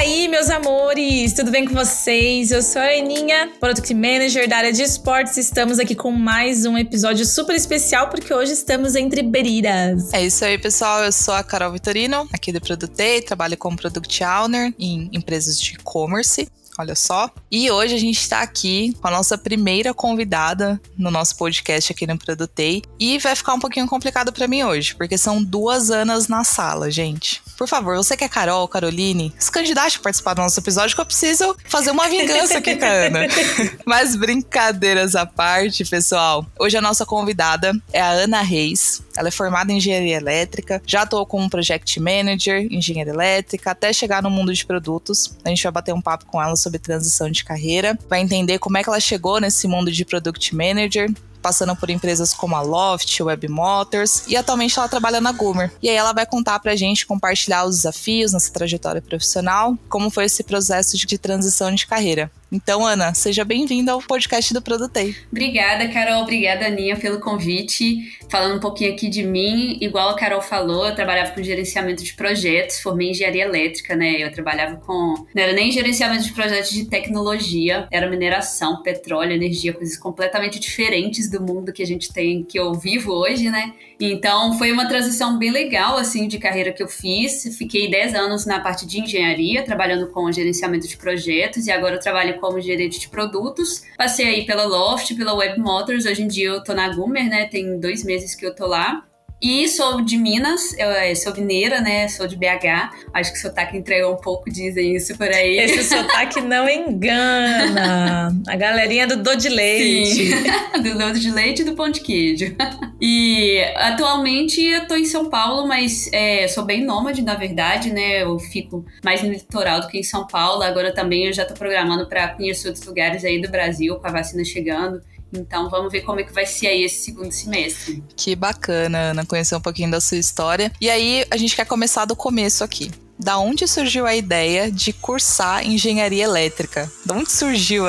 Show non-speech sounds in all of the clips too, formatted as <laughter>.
aí, meus amores? Tudo bem com vocês? Eu sou a Aninha, Product Manager da área de esportes. Estamos aqui com mais um episódio super especial porque hoje estamos entre beriras. É isso aí, pessoal. Eu sou a Carol Vitorino, aqui do Produtei, trabalho como Product Owner em empresas de e-commerce olha só. E hoje a gente está aqui com a nossa primeira convidada no nosso podcast aqui no Produtei. E vai ficar um pouquinho complicado para mim hoje, porque são duas Anas na sala, gente. Por favor, você que é Carol, Caroline, se candidate a participar do nosso episódio que eu preciso fazer uma vingança aqui com a Ana. <laughs> Mas brincadeiras à parte, pessoal. Hoje a nossa convidada é a Ana Reis. Ela é formada em engenharia elétrica, já atuou como project manager, engenharia elétrica, até chegar no mundo de produtos. A gente vai bater um papo com ela sobre transição de carreira, vai entender como é que ela chegou nesse mundo de product manager, passando por empresas como a Loft, Web Motors e atualmente ela trabalha na Goomer. E aí ela vai contar pra gente, compartilhar os desafios nessa trajetória profissional, como foi esse processo de transição de carreira. Então, Ana, seja bem-vinda ao podcast do Produtei. Obrigada, Carol. Obrigada, Aninha, pelo convite. Falando um pouquinho aqui de mim, igual a Carol falou, eu trabalhava com gerenciamento de projetos, formei engenharia elétrica, né? Eu trabalhava com. Não era nem gerenciamento de projetos de tecnologia, era mineração, petróleo, energia, coisas completamente diferentes do mundo que a gente tem, que eu vivo hoje, né? Então, foi uma transição bem legal, assim, de carreira que eu fiz. Fiquei 10 anos na parte de engenharia, trabalhando com gerenciamento de projetos, e agora eu trabalho como gerente de produtos. Passei aí pela Loft, pela Web Motors, hoje em dia eu tô na Gumer, né? Tem dois meses que eu tô lá. E sou de Minas, eu é, sou mineira, né? Sou de BH. Acho que o sotaque entregou um pouco, dizem isso por aí. Esse <laughs> sotaque não engana. A galerinha do <laughs> do de leite. Sim. do do de leite e do pão de queijo. <laughs> E atualmente eu tô em São Paulo, mas é, sou bem nômade, na verdade, né? Eu fico mais no litoral do que em São Paulo. Agora também eu já tô programando para conhecer outros lugares aí do Brasil, com a vacina chegando. Então vamos ver como é que vai ser aí esse segundo semestre. Que bacana, Ana, conhecer um pouquinho da sua história. E aí a gente quer começar do começo aqui da onde surgiu a ideia de cursar engenharia elétrica? Da onde surgiu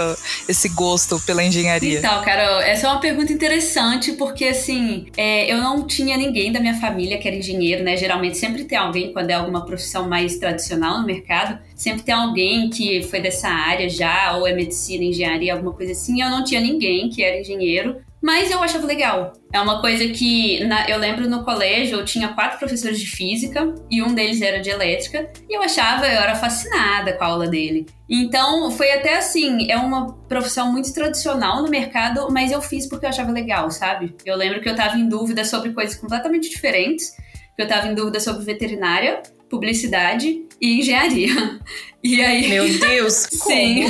esse gosto pela engenharia? Então, Carol, essa é uma pergunta interessante, porque assim, é, eu não tinha ninguém da minha família que era engenheiro, né? Geralmente sempre tem alguém, quando é alguma profissão mais tradicional no mercado, sempre tem alguém que foi dessa área já, ou é medicina, engenharia, alguma coisa assim. Eu não tinha ninguém que era engenheiro. Mas eu achava legal. É uma coisa que na, eu lembro no colégio eu tinha quatro professores de física e um deles era de elétrica e eu achava, eu era fascinada com a aula dele. Então foi até assim, é uma profissão muito tradicional no mercado, mas eu fiz porque eu achava legal, sabe? Eu lembro que eu tava em dúvida sobre coisas completamente diferentes. Eu tava em dúvida sobre veterinária, publicidade e engenharia. <laughs> E aí. Meu Deus! <laughs> Sim.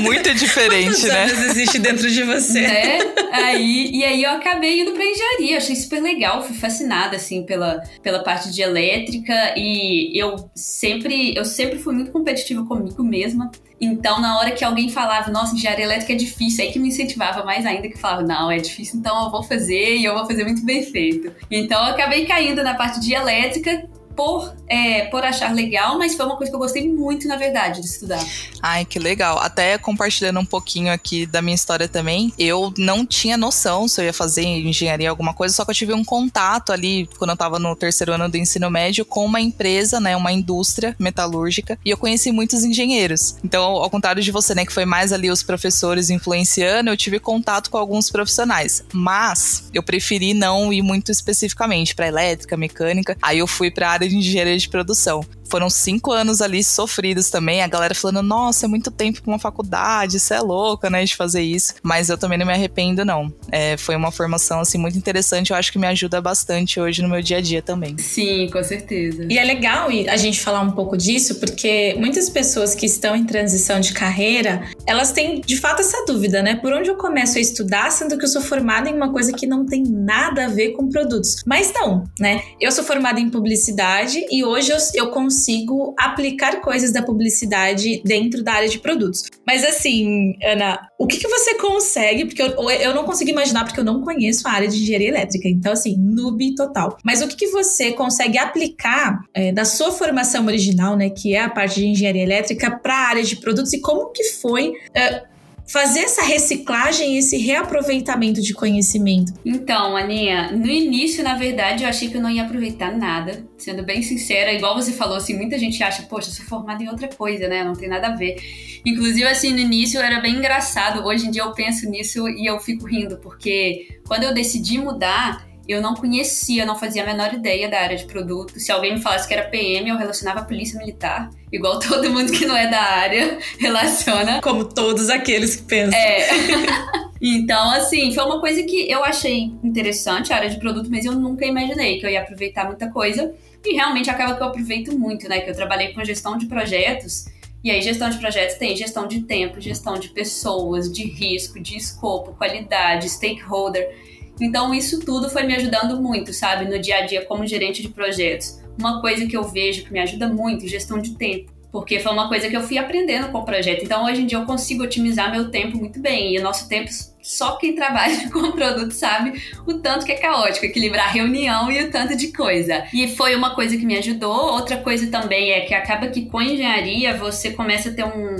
Muito <laughs> diferente, né? existe dentro de você. Né? Aí, e aí eu acabei indo pra engenharia. Achei super legal, fui fascinada, assim, pela, pela parte de elétrica. E eu sempre, eu sempre fui muito competitiva comigo mesma. Então, na hora que alguém falava, nossa, engenharia elétrica é difícil, aí que me incentivava mais ainda, que falava, não, é difícil, então eu vou fazer e eu vou fazer muito bem feito. Então, eu acabei caindo na parte de elétrica, por, é, por achar legal, mas foi uma coisa que eu gostei muito, na verdade, de estudar. Ai, que legal. Até compartilhando um pouquinho aqui da minha história também, eu não tinha noção se eu ia fazer engenharia alguma coisa, só que eu tive um contato ali, quando eu tava no terceiro ano do ensino médio, com uma empresa, né, uma indústria metalúrgica, e eu conheci muitos engenheiros. Então, ao contrário de você, né, que foi mais ali os professores influenciando, eu tive contato com alguns profissionais. Mas eu preferi não ir muito especificamente para elétrica, mecânica. Aí eu fui para área de engenharia de produção foram cinco anos ali sofridos também. A galera falando, nossa, é muito tempo pra uma faculdade, isso é louca, né, de fazer isso. Mas eu também não me arrependo, não. É, foi uma formação, assim, muito interessante. Eu acho que me ajuda bastante hoje no meu dia a dia também. Sim, com certeza. E é legal a gente falar um pouco disso, porque muitas pessoas que estão em transição de carreira, elas têm de fato essa dúvida, né? Por onde eu começo a estudar, sendo que eu sou formada em uma coisa que não tem nada a ver com produtos. Mas não, né? Eu sou formada em publicidade e hoje eu, eu consigo consigo aplicar coisas da publicidade dentro da área de produtos. Mas assim, Ana, o que, que você consegue? Porque eu, eu não consigo imaginar, porque eu não conheço a área de engenharia elétrica. Então, assim, noob total. Mas o que, que você consegue aplicar é, da sua formação original, né, que é a parte de engenharia elétrica, para a área de produtos e como que foi. É, fazer essa reciclagem, esse reaproveitamento de conhecimento? Então, Aninha, no início, na verdade, eu achei que eu não ia aproveitar nada. Sendo bem sincera, igual você falou, assim, muita gente acha, poxa, eu sou formada em outra coisa, né? Não tem nada a ver. Inclusive, assim, no início era bem engraçado. Hoje em dia eu penso nisso e eu fico rindo, porque quando eu decidi mudar, eu não conhecia, não fazia a menor ideia da área de produto. Se alguém me falasse que era PM, eu relacionava a polícia militar, igual <laughs> todo mundo que não é da área <laughs> relaciona. Como todos aqueles que pensam. É. <laughs> então, assim, foi uma coisa que eu achei interessante, a área de produto, mas eu nunca imaginei que eu ia aproveitar muita coisa. E realmente acaba que eu aproveito muito, né? Que eu trabalhei com gestão de projetos. E aí, gestão de projetos tem gestão de tempo, gestão de pessoas, de risco, de escopo, qualidade, stakeholder. Então, isso tudo foi me ajudando muito, sabe, no dia a dia como gerente de projetos. Uma coisa que eu vejo que me ajuda muito, gestão de tempo. Porque foi uma coisa que eu fui aprendendo com o projeto. Então, hoje em dia, eu consigo otimizar meu tempo muito bem. E o nosso tempo, só quem trabalha <laughs> com produto sabe o tanto que é caótico, equilibrar reunião e o tanto de coisa. E foi uma coisa que me ajudou. Outra coisa também é que acaba que com engenharia você começa a ter um,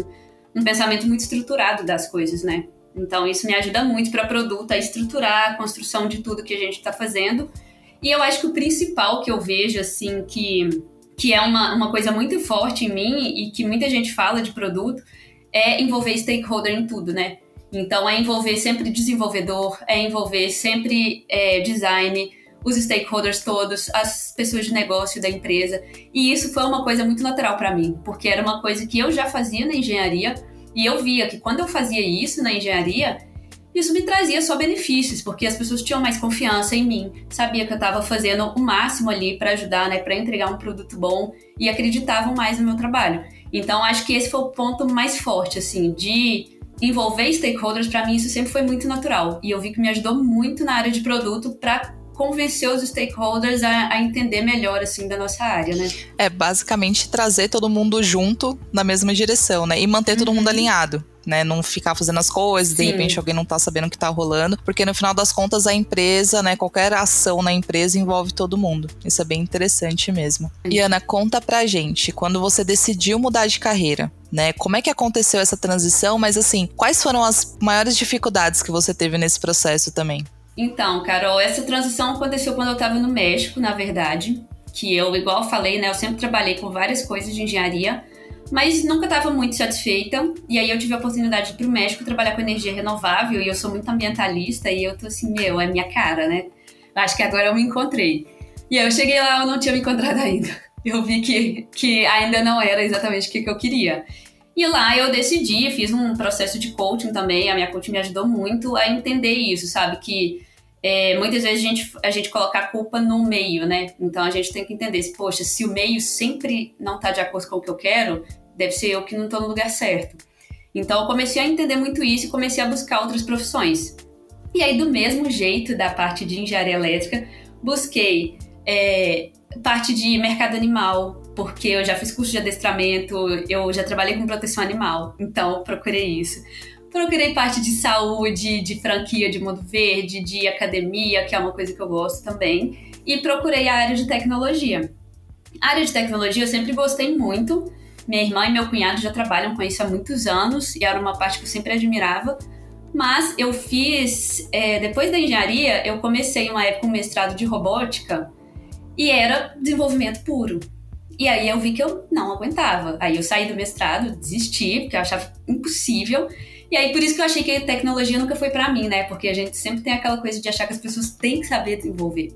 um pensamento muito estruturado das coisas, né? Então, isso me ajuda muito para produto, a estruturar a construção de tudo que a gente está fazendo. E eu acho que o principal que eu vejo, assim, que, que é uma, uma coisa muito forte em mim e que muita gente fala de produto, é envolver stakeholder em tudo, né? Então, é envolver sempre desenvolvedor, é envolver sempre é, design, os stakeholders todos, as pessoas de negócio da empresa. E isso foi uma coisa muito natural para mim, porque era uma coisa que eu já fazia na engenharia, e eu via que quando eu fazia isso na engenharia, isso me trazia só benefícios, porque as pessoas tinham mais confiança em mim, sabia que eu estava fazendo o máximo ali para ajudar, né, para entregar um produto bom e acreditavam mais no meu trabalho. Então acho que esse foi o ponto mais forte, assim, de envolver stakeholders. Para mim isso sempre foi muito natural e eu vi que me ajudou muito na área de produto para convencer os stakeholders a, a, entender melhor, assim, da nossa área, né? É, basicamente trazer todo mundo junto na mesma direção, né? E manter uhum. todo mundo uhum. alinhado. Né, não ficar fazendo as coisas, de Sim. repente alguém não tá sabendo o que tá rolando, porque no final das contas a empresa, né, qualquer ação na empresa envolve todo mundo. Isso é bem interessante mesmo. E Ana, conta pra gente, quando você decidiu mudar de carreira, né, como é que aconteceu essa transição, mas assim, quais foram as maiores dificuldades que você teve nesse processo também? Então, Carol, essa transição aconteceu quando eu estava no México, na verdade. Que eu, igual eu falei, né? Eu sempre trabalhei com várias coisas de engenharia, mas nunca estava muito satisfeita. E aí eu tive a oportunidade de ir para o México trabalhar com energia renovável. E eu sou muito ambientalista e eu tô assim, meu, é minha cara, né? Acho que agora eu me encontrei. E aí eu cheguei lá, eu não tinha me encontrado ainda. <laughs> Eu vi que, que ainda não era exatamente o que, que eu queria. E lá eu decidi, fiz um processo de coaching também, a minha coach me ajudou muito a entender isso, sabe? Que é, muitas vezes a gente, a gente coloca a culpa no meio, né? Então a gente tem que entender, poxa, se o meio sempre não está de acordo com o que eu quero, deve ser eu que não estou no lugar certo. Então eu comecei a entender muito isso e comecei a buscar outras profissões. E aí, do mesmo jeito da parte de engenharia elétrica, busquei é, parte de mercado animal, porque eu já fiz curso de adestramento, eu já trabalhei com proteção animal, então procurei isso. Procurei parte de saúde, de franquia de Mundo Verde, de academia, que é uma coisa que eu gosto também, e procurei a área de tecnologia. A área de tecnologia eu sempre gostei muito. Minha irmã e meu cunhado já trabalham com isso há muitos anos e era uma parte que eu sempre admirava. Mas eu fiz, é, depois da engenharia, eu comecei uma época um mestrado de robótica e era desenvolvimento puro. E aí eu vi que eu não aguentava. Aí eu saí do mestrado, desisti, porque eu achava impossível. E aí por isso que eu achei que a tecnologia nunca foi para mim, né? Porque a gente sempre tem aquela coisa de achar que as pessoas têm que saber desenvolver.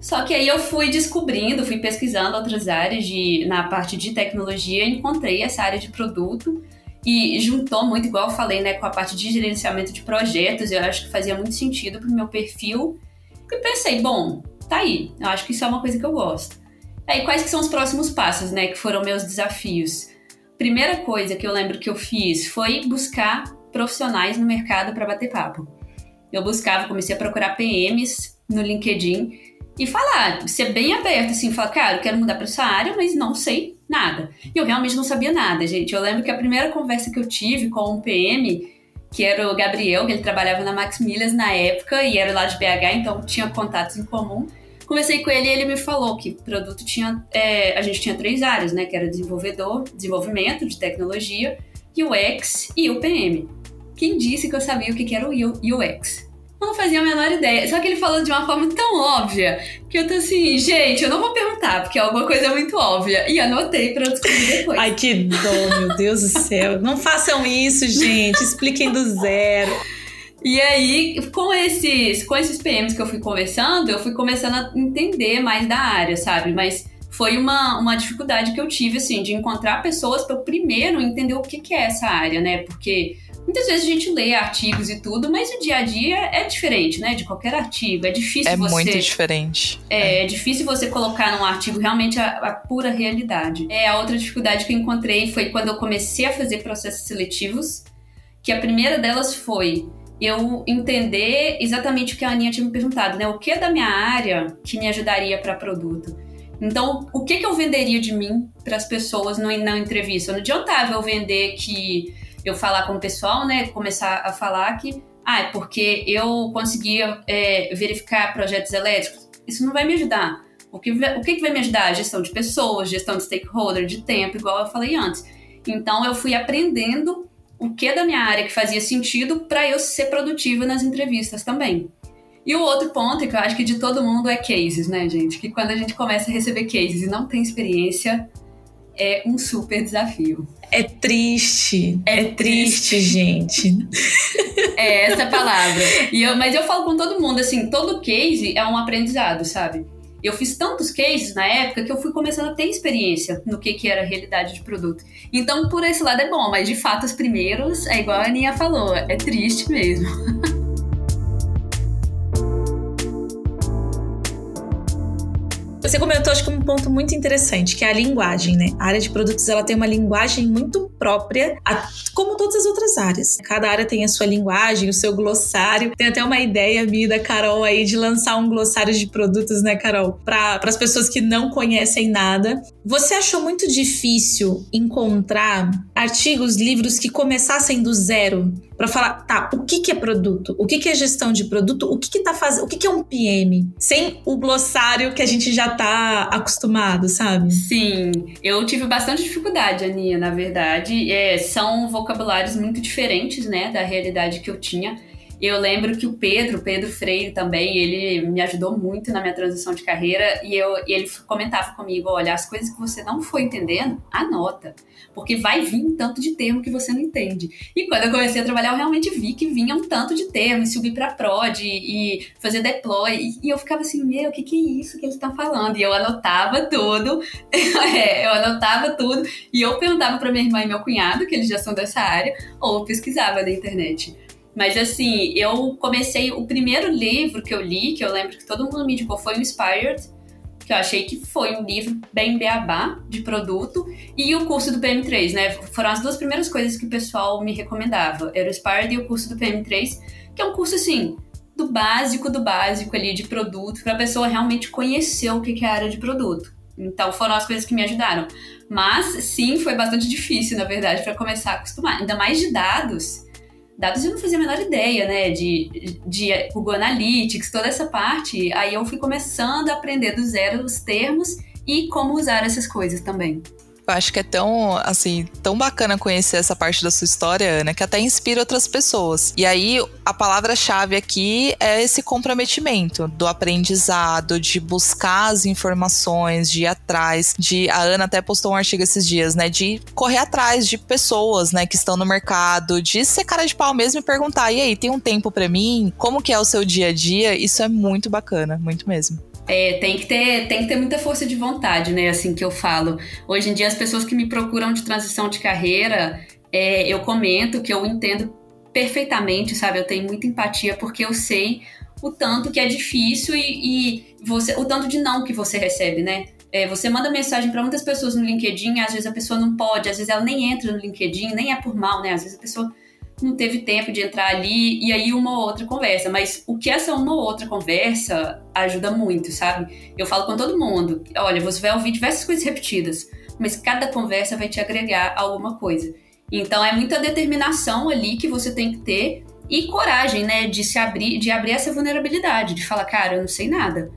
Só que aí eu fui descobrindo, fui pesquisando outras áreas de, na parte de tecnologia, encontrei essa área de produto e juntou muito, igual eu falei, né, com a parte de gerenciamento de projetos. Eu acho que fazia muito sentido pro meu perfil. E pensei, bom, tá aí. Eu acho que isso é uma coisa que eu gosto. Aí, quais que são os próximos passos, né? Que foram meus desafios? Primeira coisa que eu lembro que eu fiz foi buscar profissionais no mercado para bater papo. Eu buscava, comecei a procurar PMs no LinkedIn e falar, ser bem aberto, assim, falar, cara, eu quero mudar para essa área, mas não sei nada. E eu realmente não sabia nada, gente. Eu lembro que a primeira conversa que eu tive com um PM, que era o Gabriel, que ele trabalhava na Max Milhas na época e era lá de BH, então tinha contatos em comum. Conversei com ele e ele me falou que o produto tinha. É, a gente tinha três áreas, né? Que era desenvolvedor, desenvolvimento de tecnologia, UX e o PM. quem disse que eu sabia o que era o UX? Eu não fazia a menor ideia. Só que ele falou de uma forma tão óbvia que eu tô assim, gente, eu não vou perguntar, porque é alguma coisa muito óbvia. E anotei pra descobrir depois. Ai, que dó, meu Deus do céu. Não façam isso, gente. Expliquem do zero. E aí, com esses, com esses PMs que eu fui conversando, eu fui começando a entender mais da área, sabe? Mas foi uma, uma dificuldade que eu tive, assim, de encontrar pessoas para primeiro entender o que, que é essa área, né? Porque Muitas vezes a gente lê artigos e tudo, mas o dia a dia é diferente, né? De qualquer artigo. É difícil é você. É muito diferente. É, é, é, difícil você colocar num artigo realmente a, a, pura realidade. É, a outra dificuldade que eu encontrei foi quando eu comecei a fazer processos seletivos, que a primeira delas foi eu entender exatamente o que a Aninha tinha me perguntado, né? O que da minha área que me ajudaria para produto? Então, o que, que eu venderia de mim para as pessoas no, na entrevista? Não adiantava eu vender que eu falar com o pessoal, né? Começar a falar que, ah, é porque eu conseguia é, verificar projetos elétricos. Isso não vai me ajudar. O que, o que vai me ajudar? Gestão de pessoas, gestão de stakeholder, de tempo, igual eu falei antes. Então, eu fui aprendendo o que da minha área que fazia sentido para eu ser produtiva nas entrevistas também. E o outro ponto, que eu acho que de todo mundo, é cases, né, gente? Que quando a gente começa a receber cases e não tem experiência, é um super desafio. É triste. É, é triste, triste, gente. É essa palavra. E eu, mas eu falo com todo mundo, assim, todo case é um aprendizado, sabe? Eu fiz tantos cases na época que eu fui começando a ter experiência no que, que era realidade de produto. Então, por esse lado é bom, mas de fato, os primeiros, é igual a Aninha falou, é triste mesmo. <laughs> Você comentou, acho que um ponto muito interessante, que é a linguagem, né? A área de produtos, ela tem uma linguagem muito própria, como todas as outras áreas. Cada área tem a sua linguagem, o seu glossário. Tem até uma ideia minha da Carol aí de lançar um glossário de produtos, né, Carol? Para as pessoas que não conhecem nada. Você achou muito difícil encontrar artigos, livros que começassem do zero? para falar, tá, o que que é produto? O que que é gestão de produto? O que que tá fazendo? O que que é um PM? Sem o glossário que a gente já tá acostumado, sabe? Sim, eu tive bastante dificuldade, Aninha, na verdade. É, são vocabulários muito diferentes, né, da realidade que eu tinha. Eu lembro que o Pedro, Pedro Freire também, ele me ajudou muito na minha transição de carreira e, eu, e ele comentava comigo, olha, as coisas que você não foi entendendo, anota, porque vai vir um tanto de termo que você não entende. E quando eu comecei a trabalhar, eu realmente vi que vinha um tanto de termo, e subir para prod e, e fazer deploy, e, e, eu ficava assim, meu, o que, que é isso que eles estão falando? E eu anotava tudo, <laughs> é, eu anotava tudo, e eu perguntava para minha irmã e meu cunhado, que eles já são dessa área, ou pesquisava na internet. Mas assim, eu comecei. O primeiro livro que eu li, que eu lembro que todo mundo me indicou, foi o Inspired, que eu achei que foi um livro bem beabá de produto, e o curso do PM3, né? Foram as duas primeiras coisas que o pessoal me recomendava. Era o Inspired e o curso do PM3, que é um curso assim. Do básico do básico ali de produto, para a pessoa realmente conhecer o que é a área de produto. Então foram as coisas que me ajudaram. Mas sim, foi bastante difícil, na verdade, para começar a acostumar. Ainda mais de dados dados eu não fazia a menor ideia, né? De, de Google Analytics, toda essa parte. Aí eu fui começando a aprender do zero os termos e como usar essas coisas também. Eu acho que é tão, assim, tão bacana conhecer essa parte da sua história, Ana, que até inspira outras pessoas. E aí, a palavra-chave aqui é esse comprometimento do aprendizado, de buscar as informações, de ir atrás, de... A Ana até postou um artigo esses dias, né? De correr atrás de pessoas, né, que estão no mercado, de ser cara de pau mesmo e perguntar, e aí, tem um tempo para mim? Como que é o seu dia a dia? Isso é muito bacana, muito mesmo. É, tem que ter tem que ter muita força de vontade, né? Assim que eu falo. Hoje em dia as pessoas que me procuram de transição de carreira, é, eu comento que eu entendo perfeitamente, sabe? Eu tenho muita empatia porque eu sei o tanto que é difícil e, e você, o tanto de não que você recebe, né? É, você manda mensagem para muitas pessoas no LinkedIn, às vezes a pessoa não pode, às vezes ela nem entra no LinkedIn, nem é por mal, né? Às vezes a pessoa não teve tempo de entrar ali e aí uma ou outra conversa. Mas o que essa uma ou outra conversa ajuda muito, sabe? Eu falo com todo mundo: olha, você vai ouvir diversas coisas repetidas, mas cada conversa vai te agregar alguma coisa. Então é muita determinação ali que você tem que ter e coragem, né, de se abrir, de abrir essa vulnerabilidade, de falar, cara, eu não sei nada,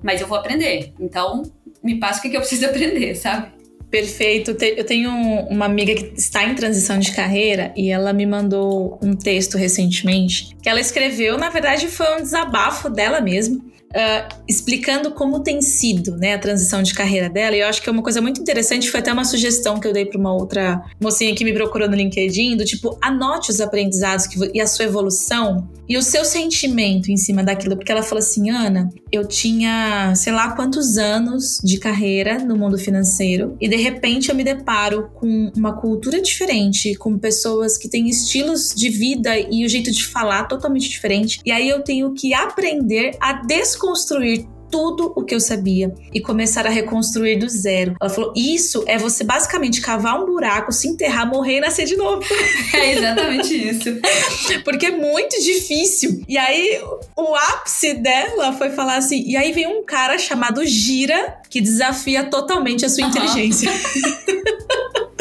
mas eu vou aprender. Então, me passa o que eu preciso <laughs> aprender, sabe? Perfeito. Eu tenho uma amiga que está em transição de carreira e ela me mandou um texto recentemente que ela escreveu. Na verdade, foi um desabafo dela mesma uh, explicando como tem sido né, a transição de carreira dela. E eu acho que é uma coisa muito interessante. Foi até uma sugestão que eu dei para uma outra mocinha que me procurou no LinkedIn: do tipo, anote os aprendizados que, e a sua evolução e o seu sentimento em cima daquilo. Porque ela falou assim: Ana, eu tinha sei lá quantos anos de carreira no mundo financeiro e de repente eu me deparo com uma cultura diferente, com pessoas que têm estilos de vida e o jeito de falar totalmente diferente. E aí eu tenho que aprender a descobrir desconstruir tudo o que eu sabia e começar a reconstruir do zero. Ela falou: Isso é você basicamente cavar um buraco, se enterrar, morrer e nascer de novo. <laughs> É exatamente isso. <laughs> Porque é muito difícil. E aí, o ápice dela foi falar assim: E aí vem um cara chamado Gira que desafia totalmente a sua uhum. inteligência. <laughs>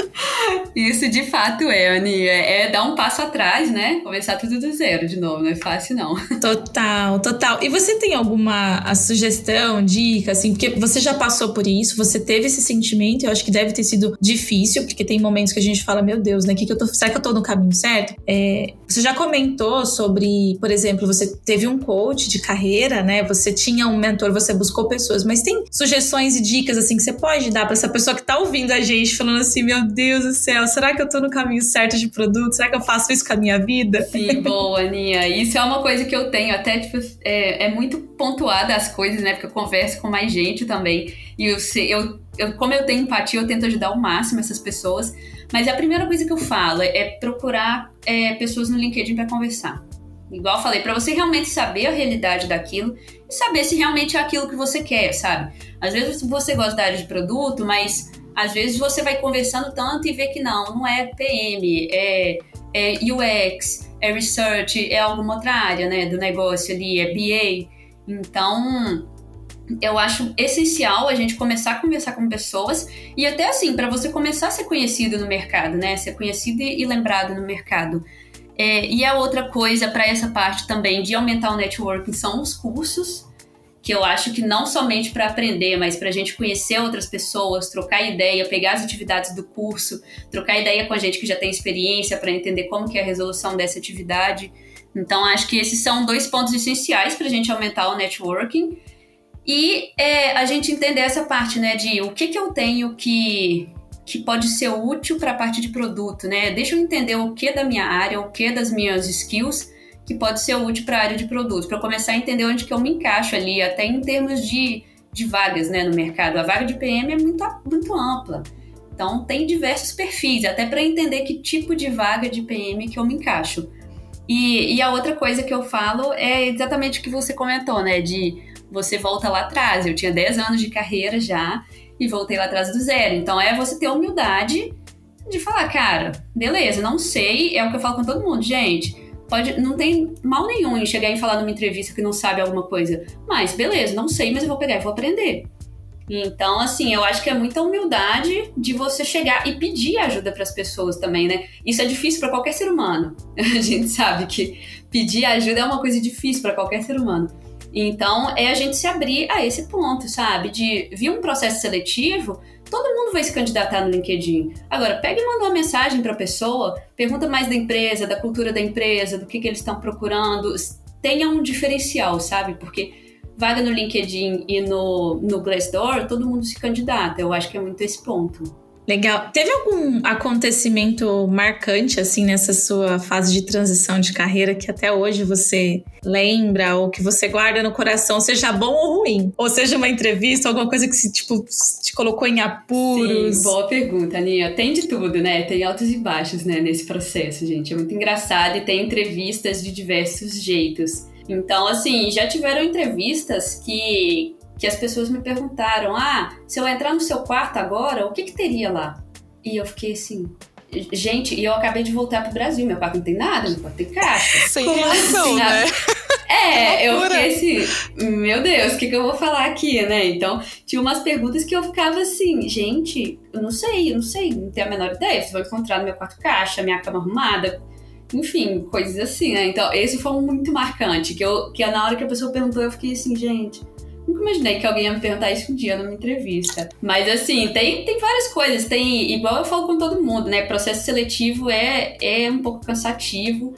Isso de fato é, Ani. É, é, dar um passo atrás, né? Começar tudo do zero de novo. Não é fácil, não. <laughs> Total, total. E você tem alguma sugestão, dica, assim? Porque você já passou por isso, você teve esse sentimento. Eu acho que deve ter sido difícil, porque tem momentos que a gente fala, meu Deus, né? Que que eu tô, será que eu tô no caminho certo? É, você já comentou sobre, por exemplo, você teve um coach de carreira, né? Você tinha um mentor, você buscou pessoas, mas tem sugestões e dicas, assim, que você pode dar para essa pessoa que tá ouvindo a gente, falando assim, meu Deus do céu, será que eu tô no caminho certo de produto? Será que eu faço isso com a minha vida? Sim, boa, Aninha. Isso é uma coisa que eu tenho, até, tipo, é, é muito pontuada as coisas, né? Porque eu converso com mais gente também. E eu, eu, eu, como eu tenho empatia, eu tento ajudar ao máximo essas pessoas. Mas a primeira coisa que eu falo é procurar é, pessoas no LinkedIn para conversar. Igual eu falei, para você realmente saber a realidade daquilo e saber se realmente é aquilo que você quer, sabe? Às vezes você gosta da área de produto, mas às vezes você vai conversando tanto e vê que não, não é PM, é, é UX, é research, é alguma outra área, né, do negócio ali, é BA. Então, eu acho essencial a gente começar a conversar com pessoas e até assim, para você começar a ser conhecido no mercado, né, ser conhecido e lembrado no mercado. É, e a outra coisa para essa parte também de aumentar o networking são os cursos que eu acho que não somente para aprender, mas para a gente conhecer outras pessoas, trocar ideia, pegar as atividades do curso, trocar ideia com a gente que já tem experiência para entender como que é a resolução dessa atividade. Então, acho que esses são dois pontos essenciais para a gente aumentar o networking e é, a gente entender essa parte, né, de o que, que eu tenho que, que pode ser útil para a parte de produto, né? Deixa eu entender o que da minha área, o que das minhas skills que pode ser útil para a área de produto, para começar a entender onde que eu me encaixo ali, até em termos de, de vagas né, no mercado. A vaga de PM é muito, muito ampla. Então, tem diversos perfis, até para entender que tipo de vaga de PM que eu me encaixo. E, e, a outra coisa que eu falo é exatamente o que você comentou, né? De você volta lá atrás. Eu tinha 10 anos de carreira já e voltei lá atrás do zero. Então, é você ter humildade de falar, cara, beleza, não sei, é o que eu falo com todo mundo, gente pode, não tem mal nenhum em chegar e falar numa entrevista que não sabe alguma coisa. Mas, beleza, não sei, mas eu vou pegar e vou aprender. Então, assim, eu acho que é muita humildade de você chegar e pedir ajuda para as pessoas também, né? Isso é difícil para qualquer ser humano. <laughs> A gente sabe que pedir ajuda é uma coisa difícil para qualquer ser humano. Então, é a gente se abrir a esse ponto, sabe? De vir um processo seletivo, todo mundo vai se candidatar no LinkedIn. Agora, pega e manda uma mensagem para a pessoa, pergunta mais da empresa, da cultura da empresa, do que, que eles estão procurando. Tenha um diferencial, sabe? Porque vaga no LinkedIn e no, no Glassdoor, todo mundo se candidata. Eu acho que é muito esse ponto. Legal. Teve algum acontecimento marcante, assim, nessa sua fase de transição de carreira que até hoje você lembra ou que você guarda no coração, seja bom ou ruim? Ou seja uma entrevista, alguma coisa que, tipo, te colocou em apuros? Sim, boa pergunta, Aninha. Tem de tudo, né? Tem altos e baixos, né, nesse processo, gente. É muito engraçado e tem entrevistas de diversos jeitos. Então, assim, já tiveram entrevistas que, que as pessoas me perguntaram: ah, se eu entrar no seu quarto agora, o que, que teria lá? E eu fiquei assim. Gente, e eu acabei de voltar pro Brasil, meu quarto não tem nada, meu quarto tem caixa. <laughs> Sem reação, assim? né? <laughs> É, eu fiquei assim, meu Deus, o que, que eu vou falar aqui, né? Então, tinha umas perguntas que eu ficava assim, gente, eu não sei, eu não sei, não tenho a menor ideia. Vocês vão encontrar no meu quarto caixa, minha cama arrumada, enfim, coisas assim, né? Então, esse foi um muito marcante, que, eu, que na hora que a pessoa perguntou, eu fiquei assim, gente, Nunca imaginei que alguém ia me perguntar isso um dia numa entrevista. Mas assim, tem, tem várias coisas. Tem, igual eu falo com todo mundo, né? Processo seletivo é, é um pouco cansativo.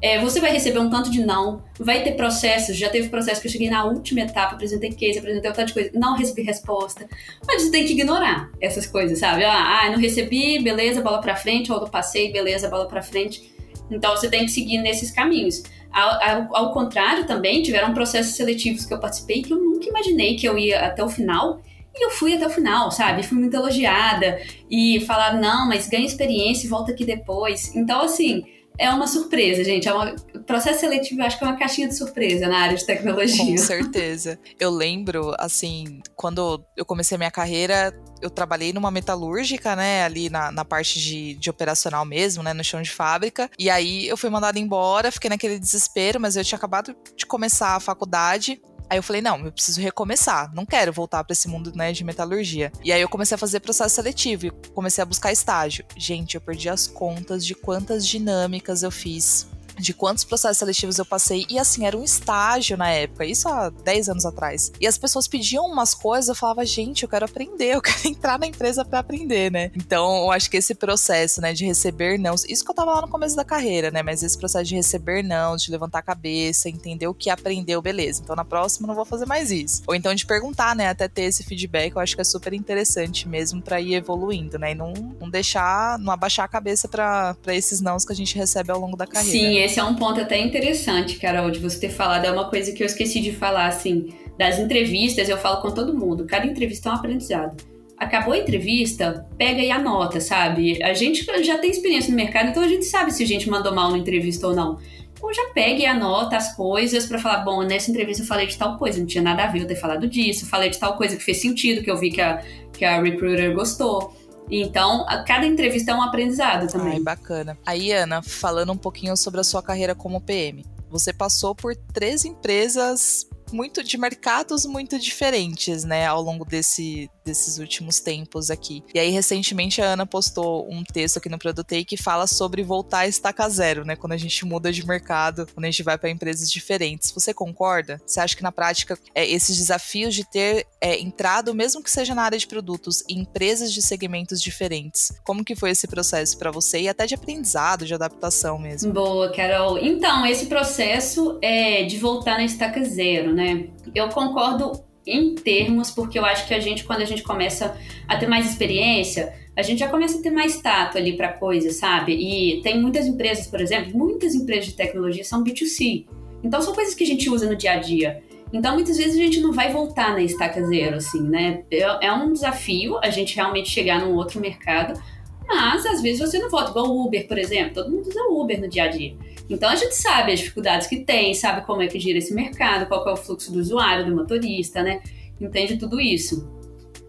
É, você vai receber um tanto de não, vai ter processos, já teve processo que eu cheguei na última etapa, apresentei case, apresentei um tanto de coisa, não recebi resposta. Mas você tem que ignorar essas coisas, sabe? Ah, ah não recebi, beleza, bola pra frente, ou eu passei, beleza, bola pra frente. Então você tem que seguir nesses caminhos. Ao, ao, ao, contrário, também tiveram processos seletivos que eu participei que eu nunca imaginei que eu ia até o final. E eu fui até o final, sabe? Fui muito elogiada. E falaram, não, mas ganha experiência e volta aqui depois. Então, assim, é uma surpresa, gente. É uma... O processo seletivo, acho que é uma caixinha de surpresa na área de tecnologia. Com certeza. Eu lembro, assim, quando eu comecei a minha carreira, eu trabalhei numa metalúrgica, né, ali na, na parte de, de operacional mesmo, né, no chão de fábrica. E aí eu fui mandada embora, fiquei naquele desespero, mas eu tinha acabado de começar a faculdade. Aí eu falei, não, eu preciso recomeçar, não quero voltar para esse mundo né, de metalurgia. E aí eu comecei a fazer processo seletivo e comecei a buscar estágio. Gente, eu perdi as contas de quantas dinâmicas eu fiz de quantos processos seletivos eu passei. E assim, era um estágio na época, isso há 10 anos atrás. E as pessoas pediam umas coisas, eu falava, gente, eu quero aprender, eu <laughs> quero entrar na empresa para aprender, né? Então, eu acho que esse processo, né, de receber não, isso que eu tava lá no começo da carreira, né? Mas esse processo de receber não, de levantar a cabeça, entender o que aprendeu, beleza. Então, na próxima, não vou fazer mais isso. Ou então de perguntar, né, até ter esse feedback, eu acho que é super interessante mesmo para ir evoluindo, né? E não, não deixar, não abaixar a cabeça para esses nãos que a gente recebe ao longo da carreira. Sim, esse é um ponto até interessante, Carol, de você ter falado. É uma coisa que eu esqueci de falar, assim, das entrevistas, eu falo com todo mundo. Cada entrevista é um aprendizado. Acabou a entrevista, pega e anota, sabe? A gente já tem experiência no mercado, então a gente sabe se a gente mandou mal na entrevista ou não. Então já pega e anota as coisas para falar, bom, nessa entrevista eu falei de tal coisa, não tinha nada a ver eu ter falado disso, falei de tal coisa que fez sentido, que eu vi que a, que a recruiter gostou. Então, cada entrevista é um aprendizado também. Ai, bacana. Aí, Ana, falando um pouquinho sobre a sua carreira como PM. Você passou por três empresas muito de mercados muito diferentes, né, ao longo desse, desses últimos tempos aqui. E aí, recentemente, a Ana postou um texto aqui no Produtei que fala sobre voltar a estaca zero, né, quando a gente muda de mercado, quando a gente vai para empresas diferentes. Você concorda? Você acha que na prática é, esses desafios de ter é, entrado, mesmo que seja na área de produtos, em empresas de segmentos diferentes, como que foi esse processo para você e até de aprendizado, de adaptação mesmo? Boa, Carol. Então, esse processo é de voltar na estaca zero, né? Eu concordo em termos, porque eu acho que a gente, quando a gente começa a ter mais experiência, a gente já começa a ter mais tato ali para coisas, sabe? E tem muitas empresas, por exemplo, muitas empresas de tecnologia são B2C. Então são coisas que a gente usa no dia a dia. Então muitas vezes a gente não vai voltar na estaca zero, assim, né? É, é um desafio a gente realmente chegar num outro mercado, mas às vezes você não volta, igual o Uber, por exemplo. Todo mundo usa Uber no dia a dia. Então a gente sabe as dificuldades que tem, sabe como é que gira esse mercado, qual é o fluxo do usuário, do motorista, né? Entende tudo isso.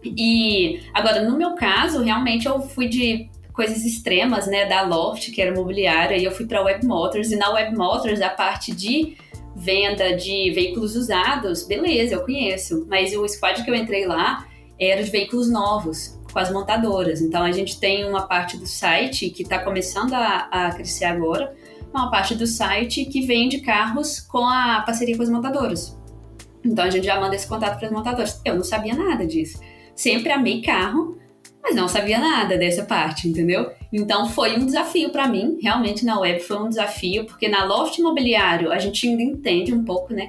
E agora, no meu caso, realmente eu fui de coisas extremas, né, da Loft, que era imobiliária, e eu fui para Web Motors, e na Web Motors a parte de venda de veículos usados, beleza, eu conheço, mas o squad que eu entrei lá era de veículos novos, com as montadoras. Então a gente tem uma parte do site que está começando a, a crescer agora, uma parte do site que vende carros com a parceria com as montadoras. Então a gente já manda esse contato para as montadoras. Eu não sabia nada disso. Sempre amei carro, mas não sabia nada dessa parte, entendeu? Então foi um desafio para mim, realmente na web foi um desafio, porque na Loft Imobiliário a gente ainda entende um pouco, né?